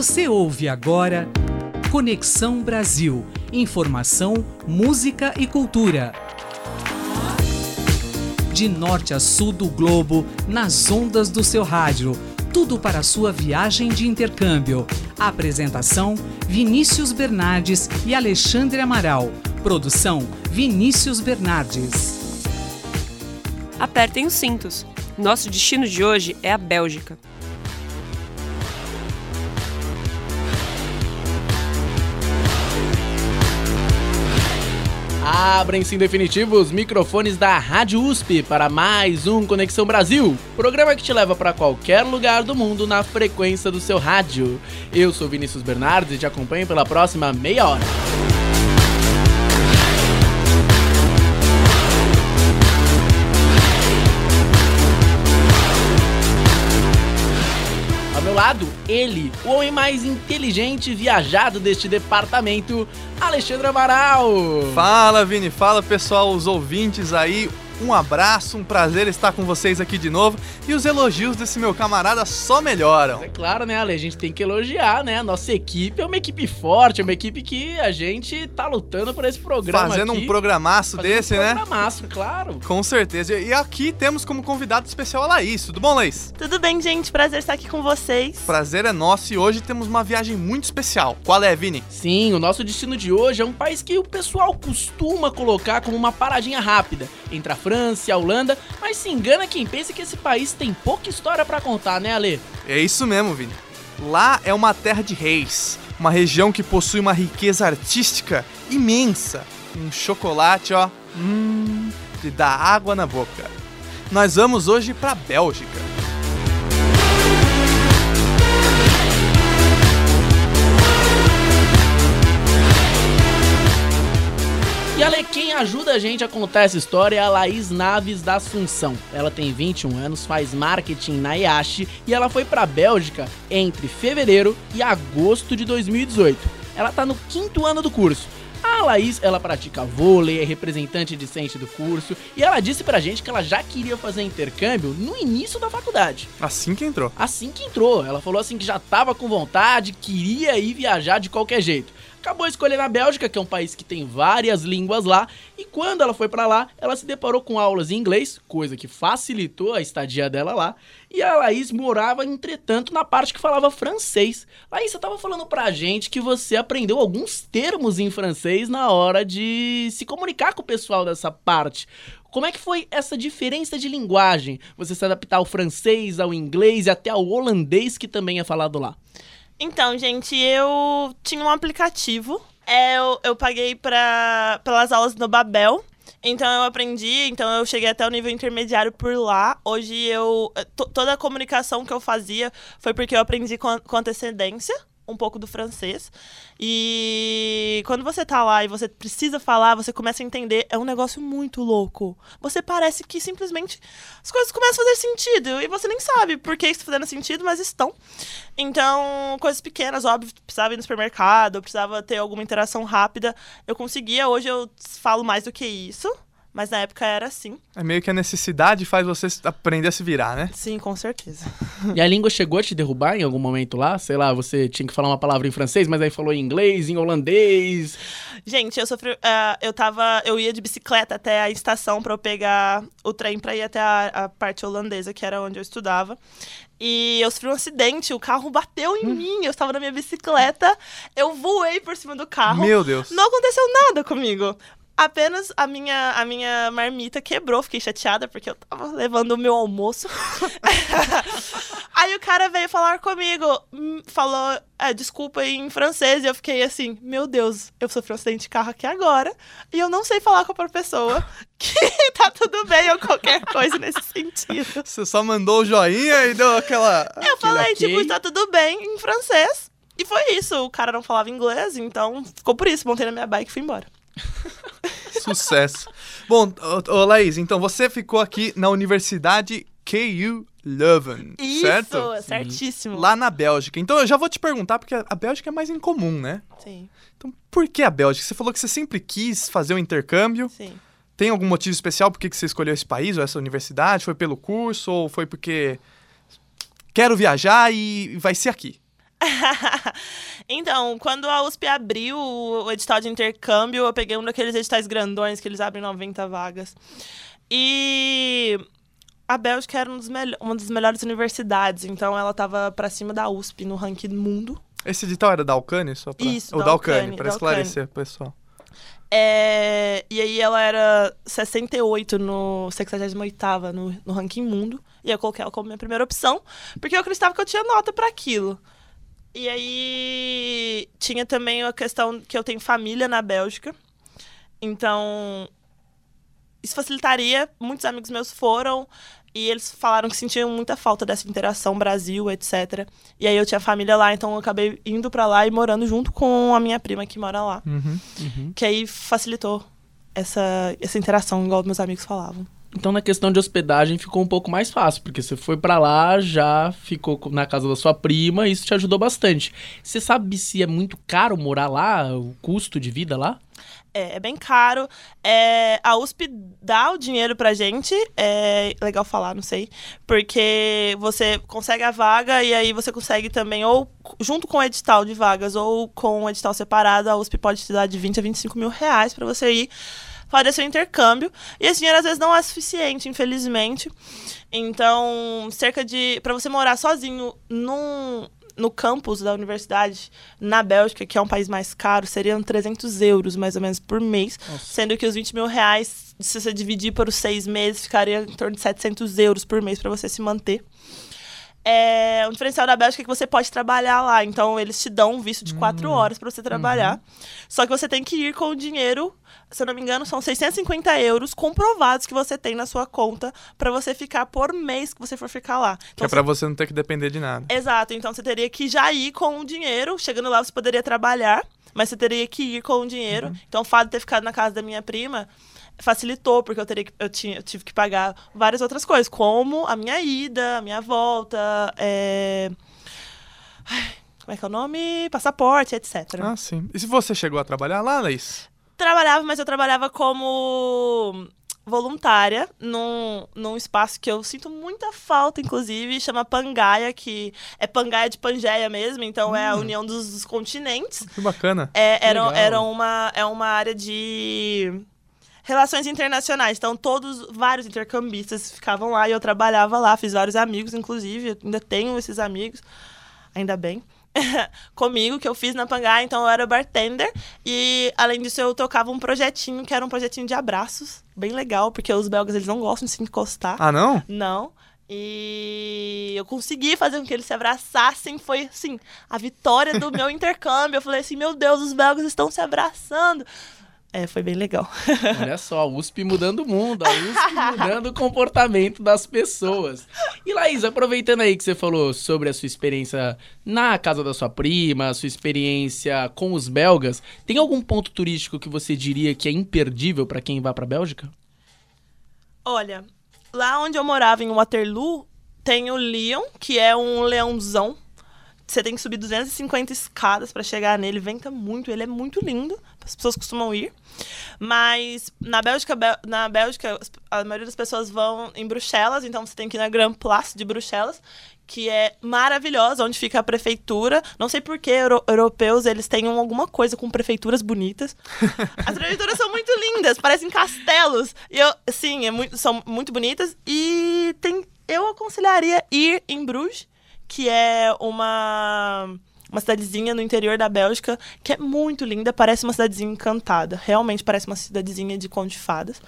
Você ouve agora Conexão Brasil. Informação, música e cultura. De norte a sul do globo, nas ondas do seu rádio. Tudo para sua viagem de intercâmbio. Apresentação: Vinícius Bernardes e Alexandre Amaral. Produção: Vinícius Bernardes. Apertem os cintos. Nosso destino de hoje é a Bélgica. Abrem-se em definitivo os microfones da Rádio USP para mais um Conexão Brasil, programa que te leva para qualquer lugar do mundo na frequência do seu rádio. Eu sou Vinícius Bernardes e te acompanho pela próxima meia hora. Ele, o homem mais inteligente e viajado deste departamento, Alexandre Amaral. Fala, Vini, fala pessoal, os ouvintes aí. Um abraço, um prazer estar com vocês aqui de novo. E os elogios desse meu camarada só melhoram. É claro, né, Ale? A gente tem que elogiar, né? A nossa equipe é uma equipe forte, é uma equipe que a gente tá lutando por esse programa. Fazendo aqui. um programaço Fazendo desse, um né? Programaço, claro. Com certeza. E aqui temos como convidado especial a Laís. Tudo bom, Laís? Tudo bem, gente? Prazer estar aqui com vocês. Prazer é nosso e hoje temos uma viagem muito especial. Qual é, Vini? Sim, o nosso destino de hoje é um país que o pessoal costuma colocar como uma paradinha rápida entre a França e a Holanda, mas se engana quem pensa que esse país tem pouca história pra contar, né, Ale? É isso mesmo, Vini. Lá é uma terra de reis, uma região que possui uma riqueza artística imensa. Um chocolate, ó, hum, de dar água na boca. Nós vamos hoje pra Bélgica. E Ale, ajuda a gente a contar essa história é a Laís Naves da Assunção. Ela tem 21 anos, faz marketing na IASH e ela foi pra Bélgica entre fevereiro e agosto de 2018. Ela tá no quinto ano do curso. A Laís, ela pratica vôlei, é representante discente do curso e ela disse pra gente que ela já queria fazer intercâmbio no início da faculdade. Assim que entrou. Assim que entrou, ela falou assim que já tava com vontade, queria ir viajar de qualquer jeito. Acabou escolhendo a Bélgica, que é um país que tem várias línguas lá, e quando ela foi pra lá, ela se deparou com aulas em inglês, coisa que facilitou a estadia dela lá, e a Laís morava, entretanto, na parte que falava francês. Laís, você tava falando pra gente que você aprendeu alguns termos em francês na hora de se comunicar com o pessoal dessa parte. Como é que foi essa diferença de linguagem? Você se adaptar ao francês, ao inglês e até ao holandês que também é falado lá? Então, gente, eu tinha um aplicativo. É, eu, eu paguei pra, pelas aulas no Babel. Então eu aprendi, então eu cheguei até o nível intermediário por lá. Hoje eu. to- toda a comunicação que eu fazia foi porque eu aprendi com, com antecedência. Um pouco do francês. E quando você tá lá e você precisa falar, você começa a entender. É um negócio muito louco. Você parece que simplesmente as coisas começam a fazer sentido. E você nem sabe por que está fazendo sentido, mas estão. Então, coisas pequenas, óbvio, precisava ir no supermercado, precisava ter alguma interação rápida. Eu conseguia, hoje eu falo mais do que isso, mas na época era assim. É meio que a necessidade faz você aprender a se virar, né? Sim, com certeza. E a língua chegou a te derrubar em algum momento lá? Sei lá, você tinha que falar uma palavra em francês, mas aí falou em inglês, em holandês. Gente, eu sofri. ah, eu tava. Eu ia de bicicleta até a estação pra eu pegar o trem pra ir até a, a parte holandesa, que era onde eu estudava. E eu sofri um acidente, o carro bateu em mim. Eu estava na minha bicicleta, eu voei por cima do carro. Meu Deus. Não aconteceu nada comigo. Apenas a minha, a minha marmita quebrou, fiquei chateada porque eu tava levando o meu almoço. Aí o cara veio falar comigo, hum, falou é, desculpa em francês, e eu fiquei assim, meu Deus, eu sofri um acidente de carro aqui agora, e eu não sei falar com a pessoa que tá tudo bem ou qualquer coisa nesse sentido. Você só mandou o joinha e deu aquela. Eu falei, ok. tipo, tá tudo bem em francês. E foi isso, o cara não falava inglês, então ficou por isso, montei na minha bike e fui embora. Sucesso. Bom, ô, ô, Laís, então você ficou aqui na Universidade KU Leuven, Isso, certo? certíssimo. Lá na Bélgica. Então eu já vou te perguntar, porque a Bélgica é mais incomum, né? Sim, Então por que a Bélgica? Você falou que você sempre quis fazer um intercâmbio. sim. Tem algum motivo especial por que você escolheu esse país ou essa universidade? Foi pelo curso ou foi porque quero viajar e vai ser aqui? então, quando a USP abriu o edital de intercâmbio, eu peguei um daqueles editais grandões que eles abrem 90 vagas. E a Bélgica era um uma das melhores universidades, então ela estava para cima da USP no ranking do mundo. Esse edital era da Alcane? Só pra... Isso, Ou da Alcane, para esclarecer, pessoal. É, e aí ela era 68 no 68ª no, no ranking mundo. E eu coloquei ela como minha primeira opção, porque eu acreditava que eu tinha nota para aquilo. E aí tinha também a questão que eu tenho família na Bélgica. Então, isso facilitaria. Muitos amigos meus foram e eles falaram que sentiam muita falta dessa interação Brasil, etc. E aí eu tinha família lá, então eu acabei indo para lá e morando junto com a minha prima que mora lá. Uhum. Que aí facilitou essa, essa interação, igual meus amigos falavam. Então na questão de hospedagem ficou um pouco mais fácil, porque você foi para lá, já ficou na casa da sua prima, e isso te ajudou bastante. Você sabe se é muito caro morar lá, o custo de vida lá? É, é bem caro. É, a USP dá o dinheiro pra gente. É legal falar, não sei. Porque você consegue a vaga e aí você consegue também, ou junto com o edital de vagas, ou com o edital separado, a USP pode te dar de 20 a 25 mil reais pra você ir fazer seu intercâmbio. E esse dinheiro às vezes não é suficiente, infelizmente. Então, cerca de. para você morar sozinho num, no campus da universidade na Bélgica, que é um país mais caro, seriam 300 euros mais ou menos por mês, Nossa. sendo que os 20 mil reais, se você dividir por os seis meses, ficaria em torno de 700 euros por mês para você se manter. É, um diferencial da Bélgica é que você pode trabalhar lá. Então, eles te dão um visto de quatro hum. horas para você trabalhar. Uhum. Só que você tem que ir com o dinheiro, se eu não me engano, são 650 euros comprovados que você tem na sua conta para você ficar por mês que você for ficar lá. Então, que é para você não ter que depender de nada. Exato. Então, você teria que já ir com o dinheiro. Chegando lá, você poderia trabalhar, mas você teria que ir com o dinheiro. Uhum. Então, o fato de ter ficado na casa da minha prima facilitou, porque eu, teria que, eu, tinha, eu tive que pagar várias outras coisas, como a minha ida, a minha volta, é... como é que é o nome? Passaporte, etc. Ah, sim. E se você chegou a trabalhar lá, Laís? Trabalhava, mas eu trabalhava como voluntária num, num espaço que eu sinto muita falta, inclusive, chama Pangaia, que é Pangaia de Pangeia mesmo, então hum. é a hum. união dos, dos continentes. Que bacana. É, era, era uma, é uma área de Relações internacionais. Então, todos, vários intercambistas ficavam lá e eu trabalhava lá. Fiz vários amigos, inclusive. Ainda tenho esses amigos. Ainda bem. comigo, que eu fiz na Pangá, então eu era bartender. E além disso, eu tocava um projetinho que era um projetinho de abraços. Bem legal, porque os belgas eles não gostam de se encostar. Ah, não? Não. E eu consegui fazer com que eles se abraçassem. Foi, assim, a vitória do meu intercâmbio. Eu falei assim: meu Deus, os belgas estão se abraçando. É, foi bem legal. Olha só, a USP mudando o mundo, a USP mudando o comportamento das pessoas. E Laís, aproveitando aí que você falou sobre a sua experiência na casa da sua prima, a sua experiência com os belgas, tem algum ponto turístico que você diria que é imperdível para quem vai para Bélgica? Olha, lá onde eu morava em Waterloo, tem o Leon, que é um leãozão você tem que subir 250 escadas para chegar nele. Venta muito, ele é muito lindo. As pessoas costumam ir. Mas na Bélgica, na Bélgica, a maioria das pessoas vão em Bruxelas, então você tem que ir na Grand Place de Bruxelas, que é maravilhosa, onde fica a prefeitura. Não sei por que euro europeus eles têm alguma coisa com prefeituras bonitas. As prefeituras são muito lindas, parecem castelos. E eu, sim, é muito, são muito bonitas. E tem, eu aconselharia ir em Bruges que é uma uma cidadezinha no interior da Bélgica que é muito linda, parece uma cidadezinha encantada. Realmente parece uma cidadezinha de conto de fadas.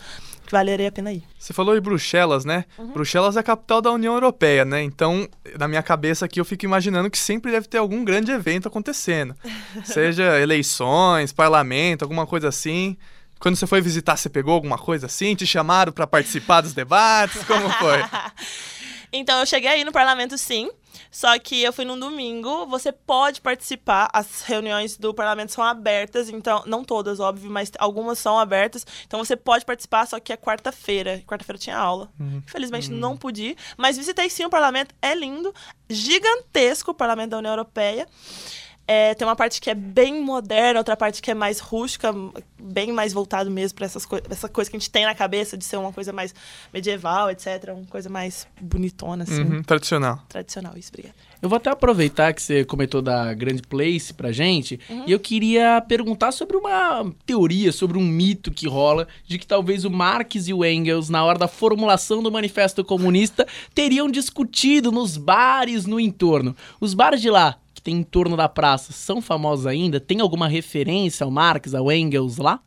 Que valeria a pena ir. Você falou de Bruxelas, né? Uhum. Bruxelas é a capital da União Europeia, né? Então, na minha cabeça aqui, eu fico imaginando que sempre deve ter algum grande evento acontecendo. Seja eleições, parlamento, alguma coisa assim. Quando você foi visitar, você pegou alguma coisa assim? Te chamaram para participar dos debates? Como foi? então, eu cheguei aí no parlamento, sim. Só que eu fui num domingo, você pode participar, as reuniões do parlamento são abertas, então, não todas, óbvio, mas algumas são abertas, então você pode participar, só que é quarta-feira. Quarta-feira tinha aula. Uhum. Infelizmente uhum. não pude, mas visitei sim o parlamento, é lindo, gigantesco o parlamento da União Europeia. É, tem uma parte que é bem moderna, outra parte que é mais rústica, bem mais voltado mesmo para essas co essa coisa que a gente tem na cabeça de ser uma coisa mais medieval, etc. Uma coisa mais bonitona, assim. Uhum, tradicional. Tradicional, isso, obrigada. Eu vou até aproveitar que você comentou da Grand Place pra gente, e eu queria perguntar sobre uma teoria, sobre um mito que rola de que talvez o Marx e o Engels, na hora da formulação do Manifesto Comunista, teriam discutido nos bares no entorno. Os bares de lá, que tem em torno da praça, são famosos ainda? Tem alguma referência ao Marx, ao Engels lá?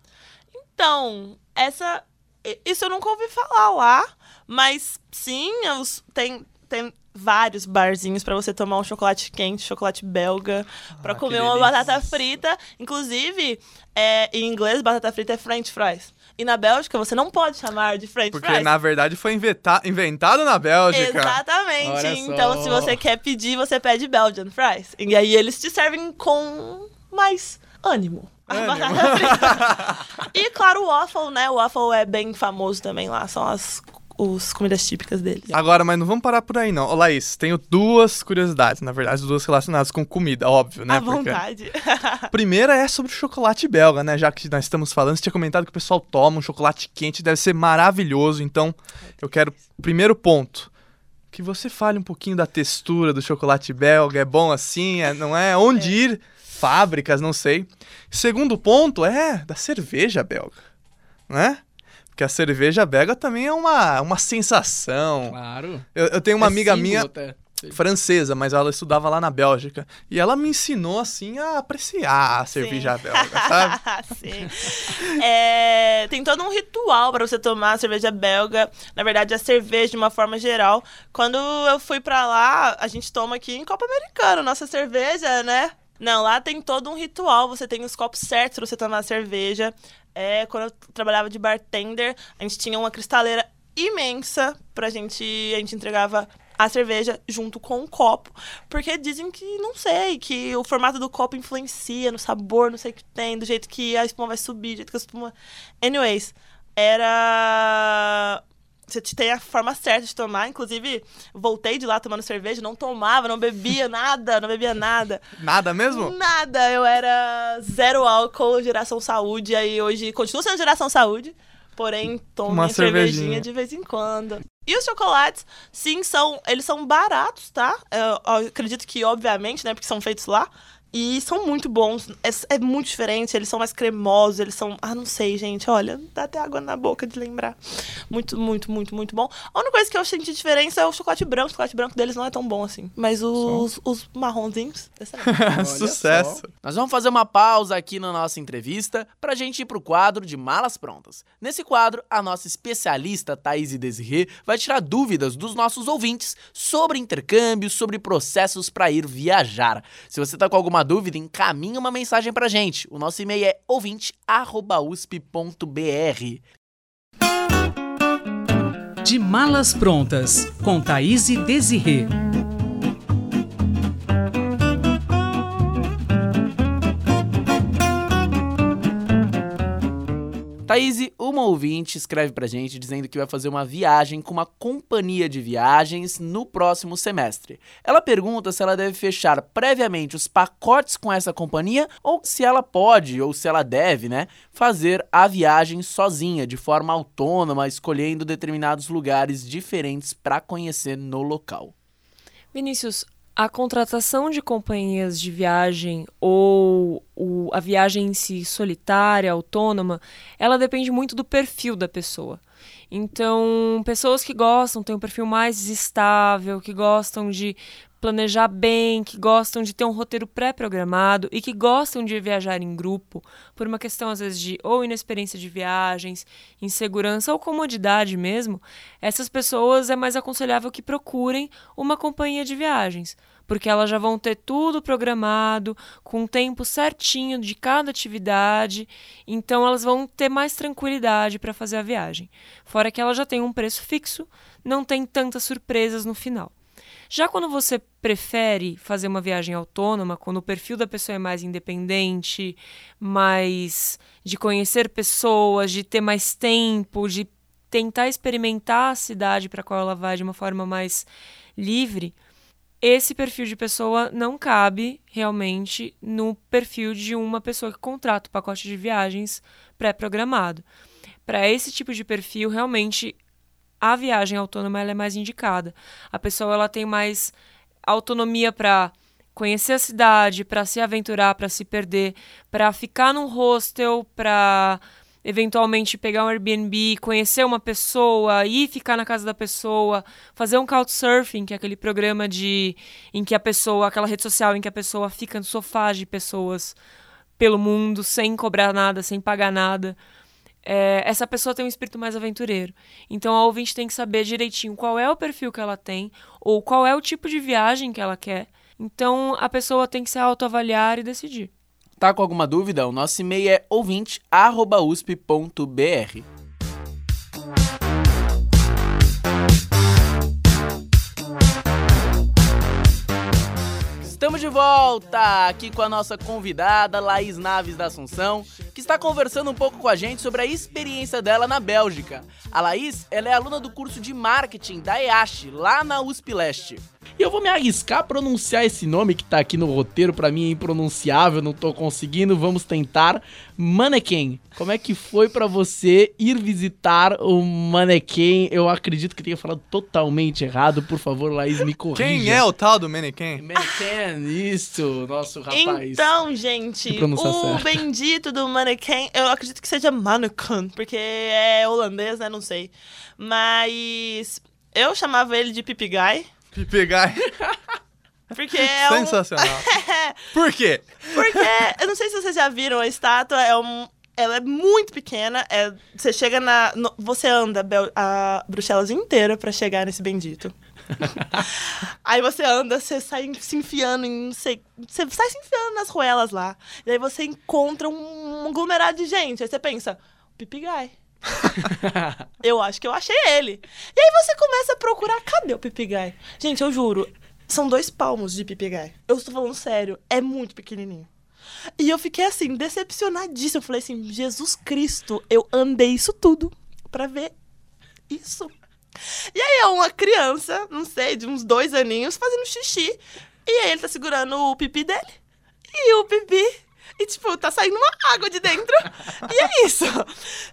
Então, essa. Isso eu nunca ouvi falar lá, mas sim, os- tem, tem vários barzinhos pra você tomar um chocolate quente, chocolate belga, pra Ah, comer que uma batata frita. Inclusive, é, em inglês, batata frita é French fries. E na Bélgica, você não pode chamar de French Porque fries. na verdade foi inventa- inventado na Bélgica. Exatamente. Então, se você quer pedir, você pede Belgian fries. E aí eles te servem com mais ânimo. A Ânimo. batata frita. e claro, o waffle, né? O waffle é bem famoso também lá. São as os comidas típicas deles. Agora, mas não vamos parar por aí, não. Ô, Laís, tenho duas curiosidades, na verdade, duas relacionadas com comida, óbvio, né? à Porque- vontade. Primeira é sobre o chocolate belga, né? Já que nós estamos falando, você tinha comentado que o pessoal toma um chocolate quente, deve ser maravilhoso. Então, eu quero. Primeiro ponto. Que você fale um pouquinho da textura do chocolate belga. É bom assim? É, não é? Onde ir? Fábricas, não sei. Segundo ponto é da cerveja belga, né? Porque a cerveja belga também é uma, uma sensação. Claro. Eu, eu tenho uma É amiga símbolo minha até. francesa, mas ela estudava lá na Bélgica. E ela me ensinou, assim, a apreciar a cerveja belga, sabe? Sim. É, tem todo um ritual para você tomar a cerveja belga. Na verdade, a cerveja de uma forma geral. Quando eu fui pra lá, a gente toma aqui em copo americano, nossa cerveja, né? Não, lá tem todo um ritual. Você tem os copos certos pra você tomar a cerveja. É, quando eu trabalhava de bartender, a gente tinha uma cristaleira imensa pra gente. A gente entregava a cerveja junto com o copo. Porque dizem que, não sei, que o formato do copo influencia no sabor, não sei o que tem, do jeito que a espuma vai subir, do jeito que a espuma. Anyways, era. Você tem a forma certa de tomar. Inclusive, voltei de lá tomando cerveja, não tomava, não bebia nada, não bebia nada. Nada mesmo? Nada, eu era zero álcool, geração saúde, aí hoje continuo sendo geração saúde, porém tomo Uma cervejinha. cervejinha. de vez em quando. E os chocolates, sim, são, eles são baratos, tá? Eu, eu acredito que, obviamente, né, porque são feitos lá. E são muito bons, é, é muito diferente, eles são mais cremosos, eles são. Ah, não sei, gente, olha, dá até água na boca de lembrar. Muito, muito, muito, muito bom. A única coisa que eu senti diferença é o chocolate branco. O chocolate branco deles não é tão bom assim. Mas os, os marronzinhos, Sucesso. só. Nós vamos fazer uma pausa aqui na nossa entrevista pra gente ir pro quadro de Malas Prontas. Nesse quadro, a nossa especialista Thaís Desirê vai tirar dúvidas dos nossos ouvintes sobre intercâmbios, sobre processos pra ir viajar. Se você tá com alguma dúvida, encaminha uma mensagem pra gente. O nosso e-mail é ouvinte@usp.br. De Malas Prontas, com Thaís e Desirê. Thaís, uma ouvinte escreve pra gente dizendo que vai fazer uma viagem com uma companhia de viagens no próximo semestre. Ela pergunta se ela deve fechar previamente os pacotes com essa companhia ou se ela pode ou se ela deve, né, fazer a viagem sozinha, de forma autônoma, escolhendo determinados lugares diferentes pra conhecer no local. Vinícius, a contratação de companhias de viagem ou o- a viagem em si solitária, autônoma, ela depende muito do perfil da pessoa. Então, pessoas que gostam, têm um perfil mais estável, que gostam de planejar bem, que gostam de ter um roteiro pré-programado e que gostam de viajar em grupo, por uma questão às vezes de ou inexperiência de viagens, insegurança ou comodidade mesmo, essas pessoas é mais aconselhável que procurem uma companhia de viagens, porque elas já vão ter tudo programado, com o tempo certinho de cada atividade, então elas vão ter mais tranquilidade para fazer a viagem. Fora que ela já tem um preço fixo, não tem tantas surpresas no final. Já quando você prefere fazer uma viagem autônoma, quando o perfil da pessoa é mais independente, mais de conhecer pessoas, de ter mais tempo, de tentar experimentar a cidade para qual ela vai de uma forma mais livre, esse perfil de pessoa não cabe realmente no perfil de uma pessoa que contrata o pacote de viagens pré-programado. Para esse tipo de perfil, realmente a viagem autônoma é mais indicada. A pessoa ela tem mais autonomia para conhecer a cidade, para se aventurar, para se perder, para ficar num hostel, para eventualmente pegar um Airbnb, conhecer uma pessoa, ir ficar na casa da pessoa, fazer um couchsurfing, que é aquele programa de em que a pessoa, aquela rede social em que a pessoa fica no sofá de pessoas pelo mundo sem cobrar nada, sem pagar nada. É, essa pessoa tem um espírito mais aventureiro. Então a ouvinte tem que saber direitinho qual é o perfil que ela tem ou qual é o tipo de viagem que ela quer então a pessoa tem que se autoavaliar e decidir. Tá com alguma dúvida? O nosso e-mail é ouvinte@usp.br. Estamos de volta aqui com a nossa convidada, Laís Naves da Assunção, que está conversando um pouco com a gente sobre a experiência dela na Bélgica. A Laís, ela é aluna do curso de marketing da EASH, lá na USP Leste. E eu vou me arriscar a pronunciar esse nome que tá aqui no roteiro, para mim é impronunciável, não tô conseguindo, vamos tentar. Mannequin. Como é que foi para você ir visitar o Mannequin? Eu acredito que tenha falado totalmente errado, por favor, Laís, me corrija. Quem é o tal do Mannequin? Mannequin, isso, nosso rapaz. Então, gente, o certo. bendito do Mannequin, eu acredito que seja Mannequin, porque é holandês, né, não sei. Mas eu chamava ele de Pipigai. Pipigai. Porque é Sensacional. Um... Por quê? Porque, eu não sei se vocês já viram a estátua, é um... ela é muito pequena, é... você chega na... No... Você anda a Bruxelas inteira para chegar nesse bendito. aí você anda, você sai se enfiando em. Sei, você sai se enfiando nas ruelas lá. E aí você encontra um aglomerado de gente. Aí você pensa, pipigai. eu acho que eu achei ele. E aí você começa a procurar, cadê o pipigai? Gente, eu juro, são dois palmos de pipigai. Eu estou falando sério, é muito pequenininho. E eu fiquei assim, decepcionadíssima. Eu falei assim, Jesus Cristo, eu andei isso tudo para ver isso. E aí é uma criança, não sei, de uns dois aninhos, fazendo xixi. E aí ele tá segurando o pipi dele. E o pipi e, tipo, tá saindo uma água de dentro. e é isso.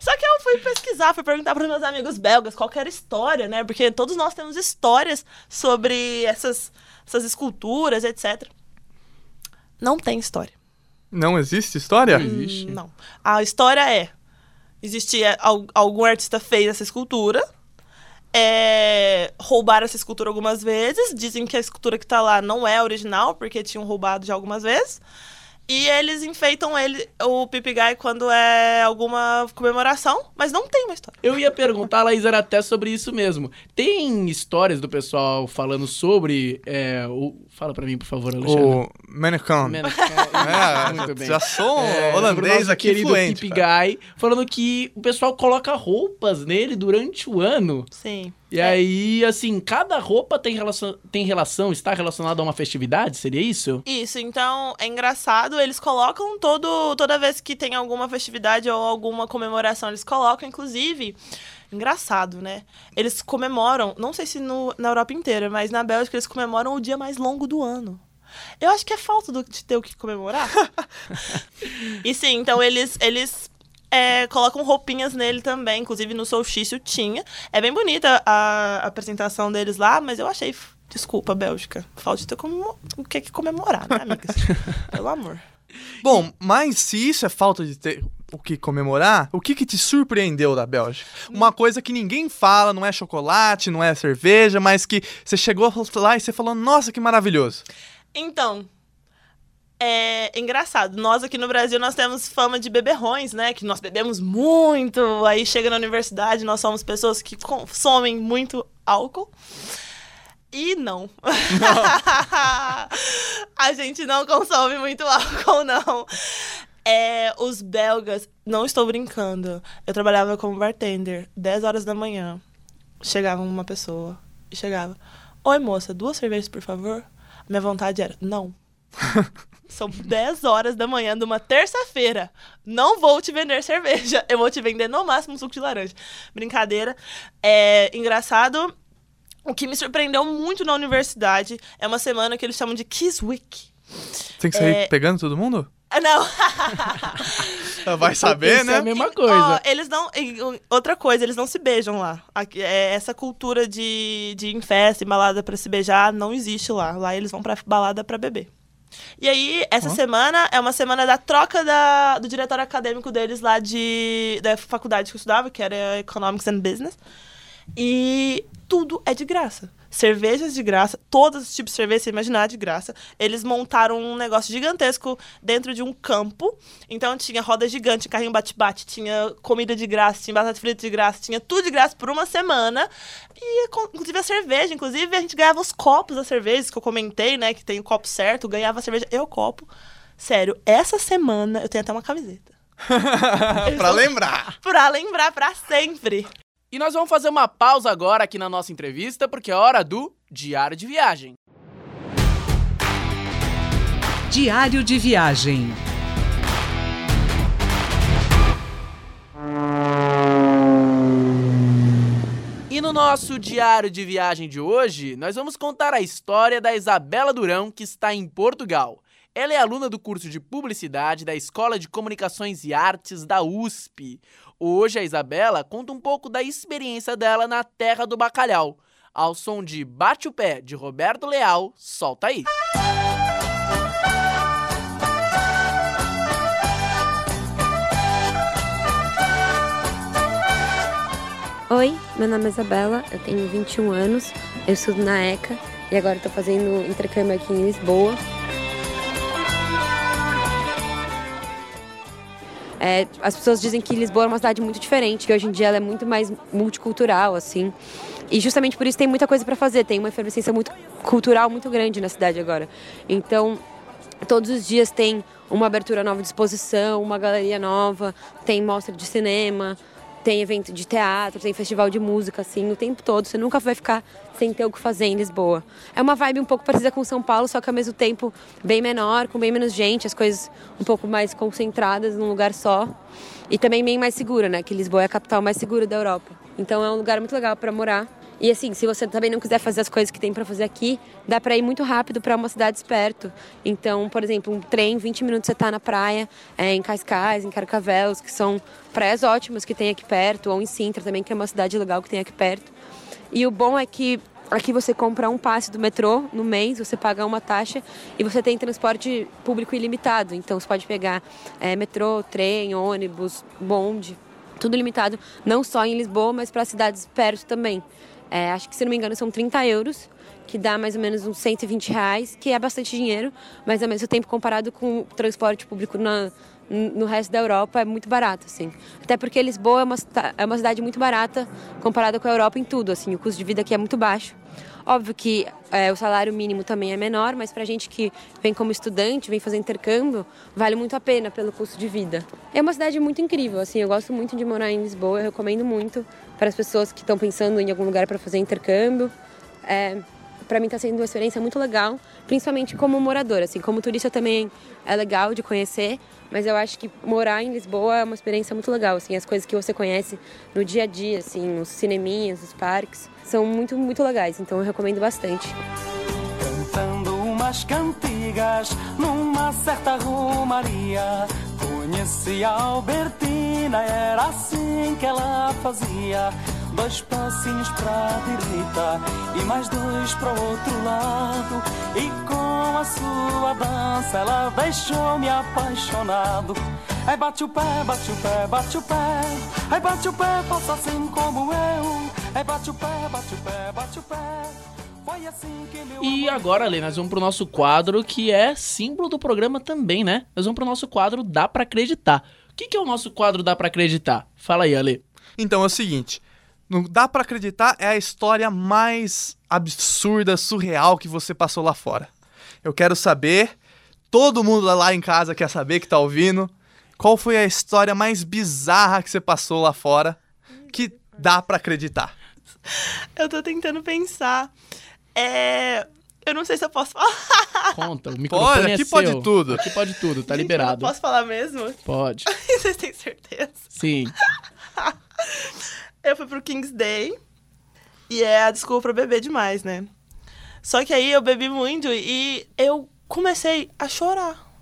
Só que eu fui pesquisar, fui perguntar para meus amigos belgas qual era a história, né? Porque todos nós temos histórias sobre essas, essas esculturas, etc. Não tem história. Não existe história? Não existe. Hum, não. A história é: existia algum artista fez essa escultura. É, roubaram essa escultura algumas vezes. Dizem que a escultura que tá lá não é original, porque tinham roubado já algumas vezes. E eles enfeitam ele, o Pipigai quando é alguma comemoração, mas não tem uma história. Eu ia perguntar, Laís, era até sobre isso mesmo. Tem histórias do pessoal falando sobre. É, o... Fala pra mim, por favor, Alexandre. O Mannequin. é, muito bem. Já sou é, holandês aqui querido fluente. Pipigai, falando que o pessoal coloca roupas nele durante o ano. Sim. E é. aí, assim, cada roupa tem relação, tem relação, está relacionada a uma festividade? Seria isso? Isso, então é engraçado, eles colocam todo, toda vez que tem alguma festividade ou alguma comemoração, eles colocam, inclusive. Engraçado, né? Eles comemoram, não sei se no, na Europa inteira, mas na Bélgica eles comemoram o dia mais longo do ano. Eu acho que é falta do, de ter o que comemorar. e sim, então eles, eles é, colocam roupinhas nele também. Inclusive no solstício tinha. É bem bonita a, a apresentação deles lá, mas eu achei. Desculpa, Bélgica. Falta de ter como, o que, que comemorar, né, amigas? Pelo amor. Bom, mas se isso é falta de ter o que comemorar, o que, que te surpreendeu da Bélgica? Uma coisa que ninguém fala, não é chocolate, não é cerveja, mas que você chegou lá e você falou, nossa, que maravilhoso. Então, é engraçado. Nós aqui no Brasil nós temos fama de beberrões, né? Que nós bebemos muito. Aí chega na universidade, nós somos pessoas que consomem muito álcool. E não. a gente não consome muito álcool, não. É, os belgas, não estou brincando. Eu trabalhava como bartender, 10 horas da manhã. Chegava uma pessoa e chegava: Oi, moça, duas cervejas, por favor? Minha vontade era: Não. São 10 horas da manhã de uma terça-feira. Não vou te vender cerveja. Eu vou te vender no máximo um suco de laranja. Brincadeira. É engraçado. O que me surpreendeu muito na universidade é uma semana que eles chamam de Kiss Week. Tem que sair é... pegando todo mundo? Ah, não. Vai saber, Isso é a né? mesma coisa. eles não. e, Outra coisa, eles não se beijam lá. É, essa cultura de, de ir em festa, em balada pra se beijar, não existe lá. Lá eles vão pra balada pra beber. E aí, essa semana é uma semana da troca da, do diretório acadêmico deles lá de, da faculdade que eu estudava, que era Economics and Business. E tudo é de graça. Cervejas de graça, todos os tipos de cerveja, você imaginar, de graça. Eles montaram um negócio gigantesco dentro de um campo. Então tinha roda gigante, carrinho bate-bate, tinha comida de graça, tinha batata frita de graça, tinha tudo de graça por uma semana. E inclusive a cerveja, inclusive a gente ganhava os copos das cervejas, que eu comentei, né? Que tem o copo certo, ganhava a cerveja e o copo. Sério, essa semana eu tenho até uma camiseta. pra lembrar. Pra lembrar pra sempre. E nós vamos fazer uma pausa agora aqui na nossa entrevista, porque é hora do Diário de Viagem. Diário de viagem. E no nosso diário de viagem de hoje, nós vamos contar a história da Isabela Durão, que está em Portugal. Ela é aluna do curso de Publicidade da Escola de Comunicações e Artes da USP. Hoje a Isabela conta um pouco da experiência dela na Terra do Bacalhau. Ao som de Bate o Pé, de Roberto Leal, solta aí. Oi, meu nome é Isabela, eu tenho 21 anos, eu estudo na ECA e agora estou fazendo intercâmbio aqui em Lisboa. É, as pessoas dizem que Lisboa é uma cidade muito diferente, que hoje em dia ela é muito mais multicultural, assim. E justamente por isso tem muita coisa para fazer, tem uma efervescência muito cultural muito grande na cidade agora. Então, todos os dias tem uma abertura nova de exposição, uma galeria nova, tem mostra de cinema, tem evento de teatro, tem festival de música, assim, o tempo todo. Você nunca vai ficar sem ter o que fazer em Lisboa. É uma vibe um pouco parecida com São Paulo, só que ao mesmo tempo bem menor, com bem menos gente, as coisas um pouco mais concentradas num lugar só. E também bem mais segura, né? Que Lisboa é a capital mais segura da Europa. Então é um lugar muito legal para morar. E assim, se você também não quiser fazer as coisas que tem para fazer aqui, dá para ir muito rápido para uma cidade perto. Então, por exemplo, um trem, 20 minutos você tá na praia, é, em Cascais, em Carcavelos, que são praias ótimas que tem aqui perto, ou em Sintra também, que é uma cidade legal que tem aqui perto. E o bom é que aqui você compra um passe do metrô no mês, você paga uma taxa e você tem transporte público ilimitado. Então você pode pegar é, metrô, trem, ônibus, bonde, tudo limitado, não só em Lisboa, mas para cidades perto também. É, acho que, se não me engano, são 30 euros, que dá mais ou menos uns 120 reais, que é bastante dinheiro, mas ao mesmo tempo, comparado com o transporte público na, no resto da Europa, é muito barato, assim. Até porque Lisboa é uma, é uma cidade muito barata comparada com a Europa em tudo, assim. O custo de vida aqui é muito baixo. Óbvio que é, o salário mínimo também é menor, mas pra gente que vem como estudante, vem fazer intercâmbio, vale muito a pena pelo custo de vida. É uma cidade muito incrível, assim, eu gosto muito de morar em Lisboa, eu recomendo muito para as pessoas que estão pensando em algum lugar para fazer intercâmbio. É, para mim está sendo uma experiência muito legal, principalmente como moradora, assim, como turista também é legal de conhecer, mas eu acho que morar em Lisboa é uma experiência muito legal, assim, as coisas que você conhece no dia a dia, assim, os cineminhas, os parques, são muito, muito legais, então eu recomendo bastante. Cantando umas cantigas numa certa romaria. Conheci a Albertina, era assim que ela fazia. Dois passinhos pra direita e mais dois pro outro lado. E com a sua dança ela deixou-me apaixonado. Aí bate o pé, bate o pé, bate o pé. Aí bate o pé, faça assim como eu. Aí bate o pé, bate o pé, bate o pé. Foi assim que meu E agora, Lê, nós vamos pro nosso quadro que é símbolo do programa também, né? Nós vamos pro nosso quadro Dá Pra Acreditar. O que, que é o nosso quadro Dá Pra Acreditar? Fala aí, Ale. Então é o seguinte, não dá pra acreditar, é a história mais absurda, surreal que você passou lá fora. Eu quero saber, todo mundo lá em casa quer saber que tá ouvindo, qual foi a história mais bizarra que você passou lá fora que dá pra acreditar. Eu tô tentando pensar. É. Eu não sei se eu posso falar. Conta, o microfone é aqui seu. pode tudo. Aqui pode tudo, tá Gente, liberado. Eu posso falar mesmo? Pode. Vocês têm certeza? Sim. Eu fui pro King's Day. E é a desculpa pra beber demais, né? Só que aí eu bebi muito e eu comecei a chorar.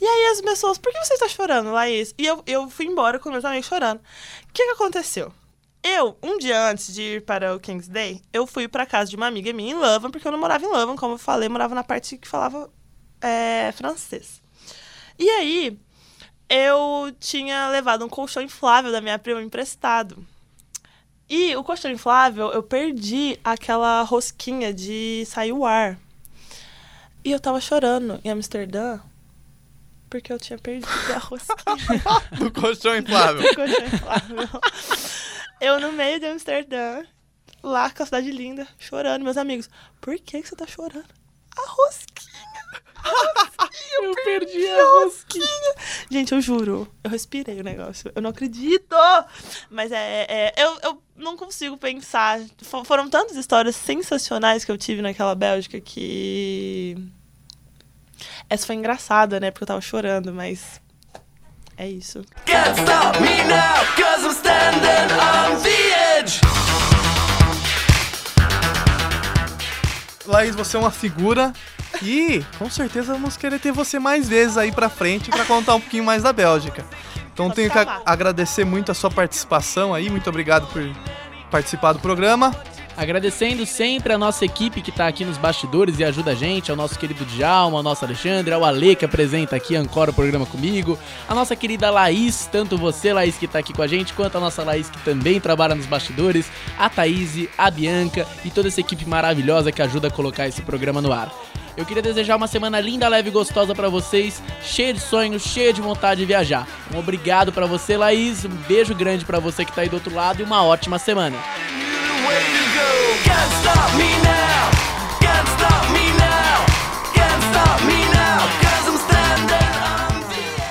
E aí as pessoas, por que você está chorando, Laís? E eu, eu fui embora com meus amigos chorando. O que, que aconteceu? Eu, um dia antes de ir para o King's Day, eu fui para casa de uma amiga minha em Leuven, porque eu não morava em Leuven, como eu falei, eu morava na parte que falava é, francês. E aí, eu tinha levado um colchão inflável da minha prima emprestado. E o colchão inflável, eu perdi aquela rosquinha de sair o ar. E eu tava chorando em Amsterdã porque eu tinha perdido a rosquinha Do colchão inflável. do colchão inflável. Eu no meio de Amsterdã, lá com a cidade linda, chorando, meus amigos. Por que, que você tá chorando? A rosquinha. Eu perdi a rosquinha. Gente, eu juro, eu respirei o negócio. Eu não acredito! Mas é. é- eu, eu não consigo pensar. Fo- Foram tantas histórias sensacionais que eu tive naquela Bélgica que. Essa foi engraçada, né? Porque eu tava chorando, mas. É isso. Can't stop me now, cause I'm standing on the edge. Laís, você é uma figura e com certeza vamos querer ter você mais vezes aí pra frente pra contar um pouquinho mais da Bélgica. Então Pode tenho que agradecer muito a sua participação aí, muito obrigado por participar do programa. Agradecendo sempre a nossa equipe que tá aqui nos bastidores e ajuda a gente, ao nosso querido Djalma, ao nosso Alexandre, ao Ale que apresenta aqui, ancora o programa comigo, a nossa querida Laís, tanto você, Laís, que tá aqui com a gente, quanto a nossa Laís, que também trabalha nos bastidores, a Thaís, a Bianca e toda essa equipe maravilhosa que ajuda a colocar esse programa no ar. Eu queria desejar uma semana linda, leve e gostosa pra vocês, cheia de sonhos, cheia de vontade de viajar. Um obrigado pra você, Laís, um beijo grande pra você que tá aí do outro lado e uma ótima semana.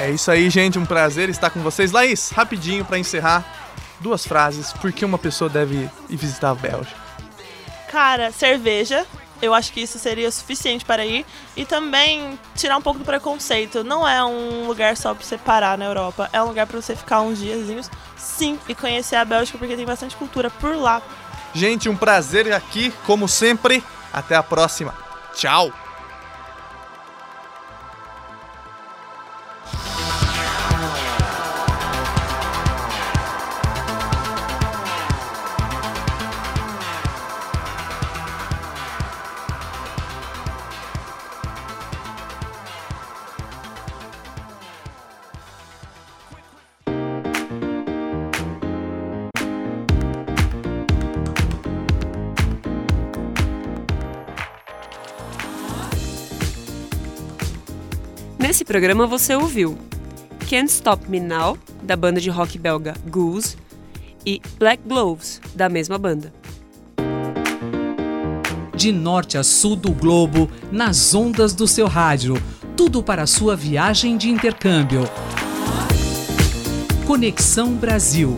É isso aí, gente, um prazer estar com vocês. Laís, rapidinho pra encerrar, duas frases, por que uma pessoa deve ir visitar a Bélgica? Cara, cerveja. Eu acho que isso seria suficiente para ir. E também tirar um pouco do preconceito. Não é um lugar só pra você parar na Europa. É um lugar pra você ficar uns diazinhos, sim, e conhecer a Bélgica, porque tem bastante cultura por lá. Gente, um prazer aqui, como sempre. Até a próxima. Tchau. Nesse programa você ouviu Can't Stop Me Now, da banda de rock belga Goose, e Black Gloves, da mesma banda. De norte a sul do globo, nas ondas do seu rádio. Tudo para sua viagem de intercâmbio. Conexão Brasil.